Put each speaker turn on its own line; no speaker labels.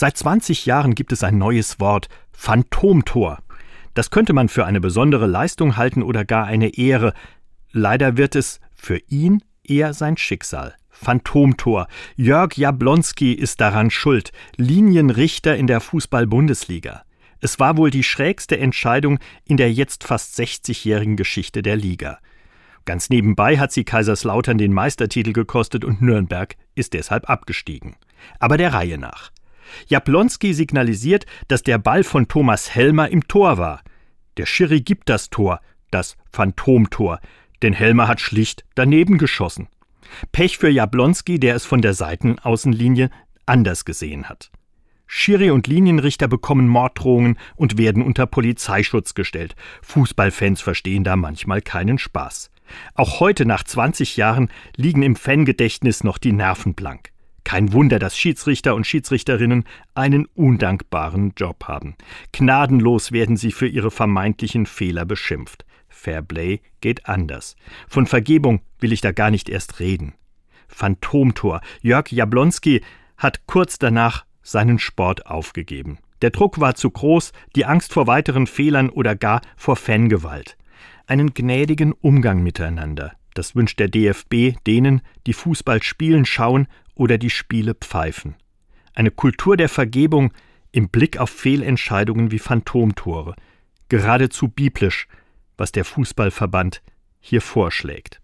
Seit 20 Jahren gibt es ein neues Wort, Phantomtor. Das könnte man für eine besondere Leistung halten oder gar eine Ehre. Leider wird es für ihn eher sein Schicksal. Phantomtor. Jörg Jablonski ist daran schuld, Linienrichter in der Fußball-Bundesliga. Es war wohl die schrägste Entscheidung in der jetzt fast 60-jährigen Geschichte der Liga. Ganz nebenbei hat sie Kaiserslautern den Meistertitel gekostet und Nürnberg ist deshalb abgestiegen. Aber der Reihe nach. Jablonski signalisiert, dass der Ball von Thomas Helmer im Tor war. Der Schiri gibt das Tor, das Phantomtor, denn Helmer hat schlicht daneben geschossen. Pech für Jablonski, der es von der Seitenaußenlinie anders gesehen hat. Schiri und Linienrichter bekommen Morddrohungen und werden unter Polizeischutz gestellt. Fußballfans verstehen da manchmal keinen Spaß. Auch heute nach 20 Jahren liegen im Fangedächtnis noch die Nerven blank. Kein Wunder, dass Schiedsrichter und Schiedsrichterinnen einen undankbaren Job haben. Gnadenlos werden sie für ihre vermeintlichen Fehler beschimpft. Fairplay geht anders. Von Vergebung will ich da gar nicht erst reden. Phantomtor. Jörg Jablonski hat kurz danach seinen Sport aufgegeben. Der Druck war zu groß, die Angst vor weiteren Fehlern oder gar vor Fangewalt. Einen gnädigen Umgang miteinander. Das wünscht der DFB denen, die Fußball spielen, schauen oder die Spiele pfeifen. Eine Kultur der Vergebung im Blick auf Fehlentscheidungen wie Phantomtore. Geradezu biblisch, was der Fußballverband hier vorschlägt.